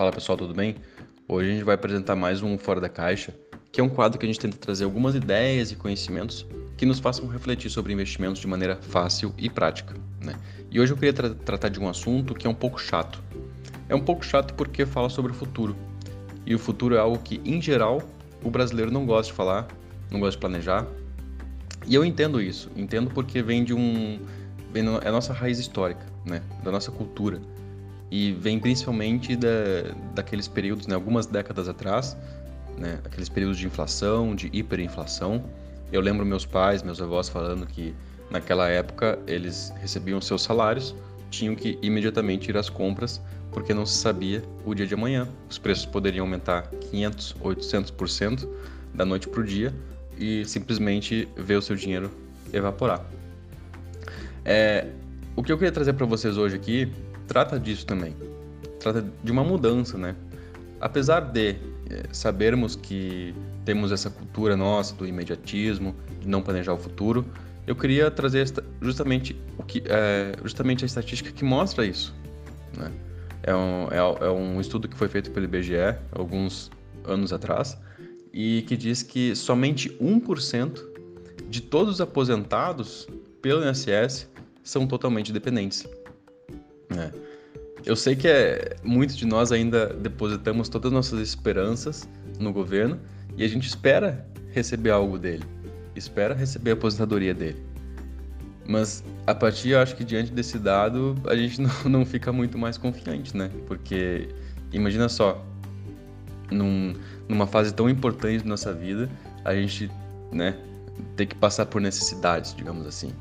Fala pessoal, tudo bem? Hoje a gente vai apresentar mais um Fora da Caixa, que é um quadro que a gente tenta trazer algumas ideias e conhecimentos que nos façam refletir sobre investimentos de maneira fácil e prática. Né? E hoje eu queria tra tratar de um assunto que é um pouco chato. É um pouco chato porque fala sobre o futuro. E o futuro é algo que, em geral, o brasileiro não gosta de falar, não gosta de planejar. E eu entendo isso, entendo porque vem de um. Vem no, é a nossa raiz histórica, né? da nossa cultura e vem principalmente da, daqueles períodos, né, algumas décadas atrás, né, aqueles períodos de inflação, de hiperinflação. Eu lembro meus pais, meus avós falando que naquela época eles recebiam seus salários, tinham que imediatamente ir às compras porque não se sabia o dia de amanhã. Os preços poderiam aumentar 500, 800% da noite para o dia e simplesmente ver o seu dinheiro evaporar. É, o que eu queria trazer para vocês hoje aqui trata disso também. Trata de uma mudança, né? Apesar de é, sabermos que temos essa cultura nossa do imediatismo, de não planejar o futuro, eu queria trazer justamente o que é, justamente a estatística que mostra isso. Né? É, um, é, é um estudo que foi feito pelo IBGE alguns anos atrás e que diz que somente 1% de todos os aposentados pelo INSS são totalmente dependentes. É. Eu sei que é, muitos de nós ainda depositamos todas as nossas esperanças no governo e a gente espera receber algo dele, espera receber a aposentadoria dele. Mas a partir, eu acho que diante desse dado, a gente não, não fica muito mais confiante, né? Porque imagina só, num, numa fase tão importante da nossa vida, a gente, né, ter que passar por necessidades, digamos assim.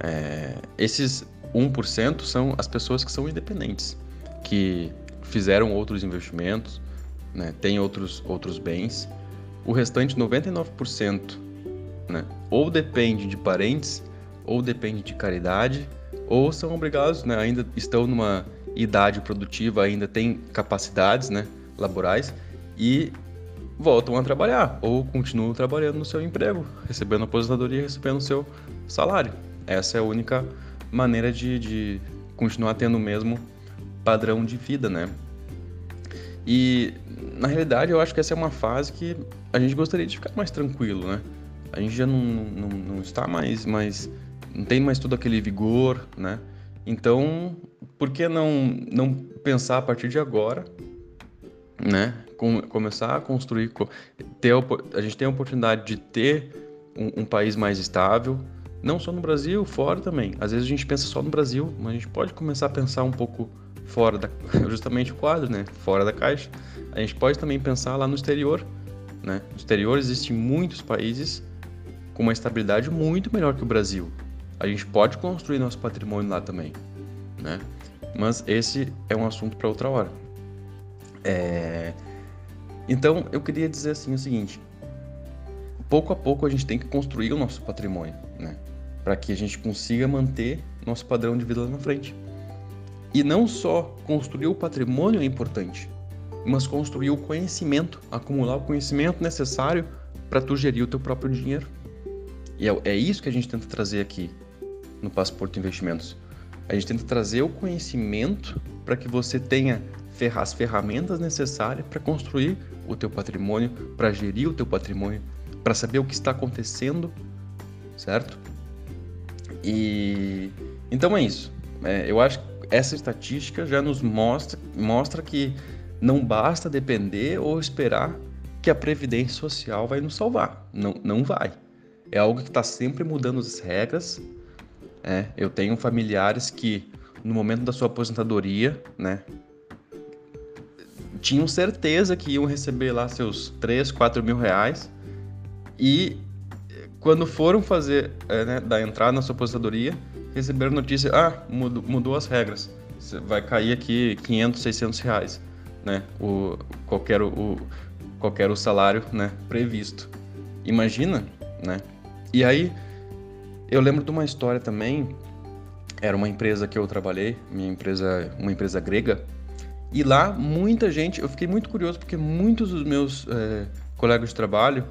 É, esses 1% são as pessoas que são independentes, que fizeram outros investimentos, né, têm outros, outros bens. O restante, 99%, né, ou depende de parentes, ou depende de caridade, ou são obrigados, né, ainda estão numa idade produtiva, ainda têm capacidades né, laborais e voltam a trabalhar, ou continuam trabalhando no seu emprego, recebendo aposentadoria recebendo seu salário. Essa é a única maneira de, de continuar tendo o mesmo padrão de vida, né? E na realidade eu acho que essa é uma fase que a gente gostaria de ficar mais tranquilo, né? A gente já não, não, não está mais, mais. não tem mais todo aquele vigor, né? Então, por que não, não pensar a partir de agora, né? Com, começar a construir. Ter, a gente tem a oportunidade de ter um, um país mais estável, não só no Brasil, fora também. Às vezes a gente pensa só no Brasil, mas a gente pode começar a pensar um pouco fora da justamente o quadro, né? Fora da caixa. A gente pode também pensar lá no exterior, né? No exterior existem muitos países com uma estabilidade muito melhor que o Brasil. A gente pode construir nosso patrimônio lá também, né? Mas esse é um assunto para outra hora. É... Então eu queria dizer assim o seguinte: pouco a pouco a gente tem que construir o nosso patrimônio, né? Para que a gente consiga manter nosso padrão de vida lá na frente. E não só construir o patrimônio é importante, mas construir o conhecimento, acumular o conhecimento necessário para tu gerir o teu próprio dinheiro. E é, é isso que a gente tenta trazer aqui no Passaporte Investimentos. A gente tenta trazer o conhecimento para que você tenha as ferramentas necessárias para construir o teu patrimônio, para gerir o teu patrimônio, para saber o que está acontecendo, certo? E então é isso. É, eu acho que essa estatística já nos mostra, mostra que não basta depender ou esperar que a previdência social vai nos salvar. Não, não vai. É algo que está sempre mudando as regras. É, eu tenho familiares que no momento da sua aposentadoria, né, tinham certeza que iam receber lá seus 3, 4 mil reais e quando foram fazer, é, né, da entrada na sua aposentadoria, receberam notícia, ah, mudou, mudou as regras, Você vai cair aqui 500, 600 reais, né, o, qualquer, o, qualquer o salário, né, previsto. Imagina, né? E aí, eu lembro de uma história também, era uma empresa que eu trabalhei, minha empresa, uma empresa grega, e lá muita gente, eu fiquei muito curioso porque muitos dos meus é, colegas de trabalho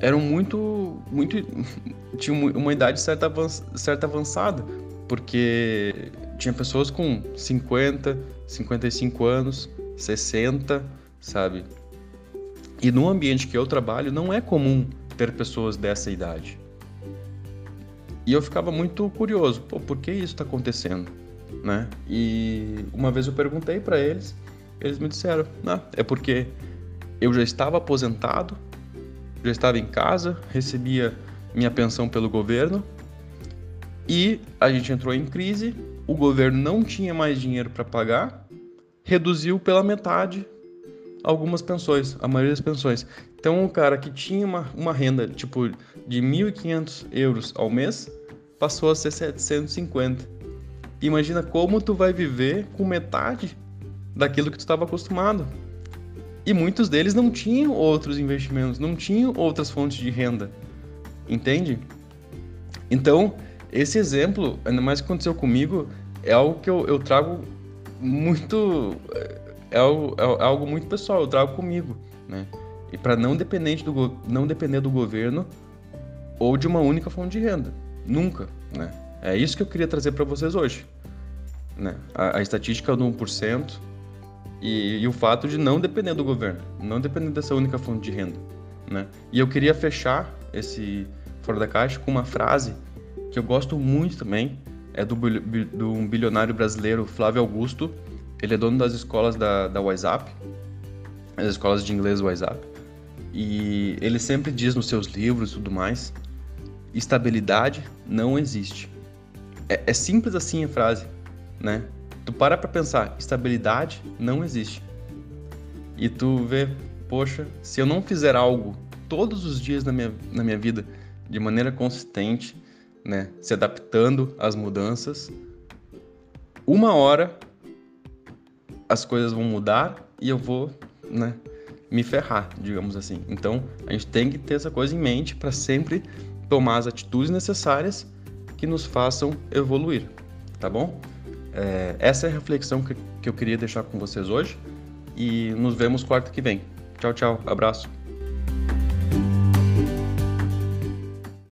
eram muito, muito tinham uma idade certa, certa avançada, porque tinha pessoas com 50, 55 anos 60, sabe? E no ambiente que eu trabalho não é comum ter pessoas dessa idade. E eu ficava muito curioso, pô, por que isso está acontecendo, né? E uma vez eu perguntei para eles, eles me disseram, ah, é porque eu já estava aposentado, já estava em casa, recebia minha pensão pelo governo e a gente entrou em crise, o governo não tinha mais dinheiro para pagar, reduziu pela metade algumas pensões, a maioria das pensões. Então, o cara que tinha uma, uma renda tipo de 1.500 euros ao mês passou a ser 750. Imagina como tu vai viver com metade daquilo que tu estava acostumado. E muitos deles não tinham outros investimentos, não tinham outras fontes de renda. Entende? Então, esse exemplo, ainda mais que aconteceu comigo, é algo que eu, eu trago muito. É algo, é algo muito pessoal, eu trago comigo, né? E para não, do, não depender do governo ou de uma única fonte de renda. Nunca, né? É isso que eu queria trazer para vocês hoje. Né? A, a estatística do 1% e, e o fato de não depender do governo, não depender dessa única fonte de renda. Né? E eu queria fechar esse Fora da Caixa com uma frase que eu gosto muito também, é do, do um bilionário brasileiro Flávio Augusto. Ele é dono das escolas da, da WhatsApp, as escolas de inglês WhatsApp. E ele sempre diz nos seus livros e tudo mais: estabilidade não existe. É, é simples assim a frase, né? Tu para pra pensar, estabilidade não existe. E tu vê, poxa, se eu não fizer algo todos os dias na minha, na minha vida de maneira consistente, né, se adaptando às mudanças, uma hora as coisas vão mudar e eu vou, né, me ferrar, digamos assim. Então, a gente tem que ter essa coisa em mente para sempre tomar as atitudes necessárias que nos façam evoluir, tá bom? É, essa é a reflexão que, que eu queria deixar com vocês hoje e nos vemos quarta que vem. Tchau, tchau, abraço.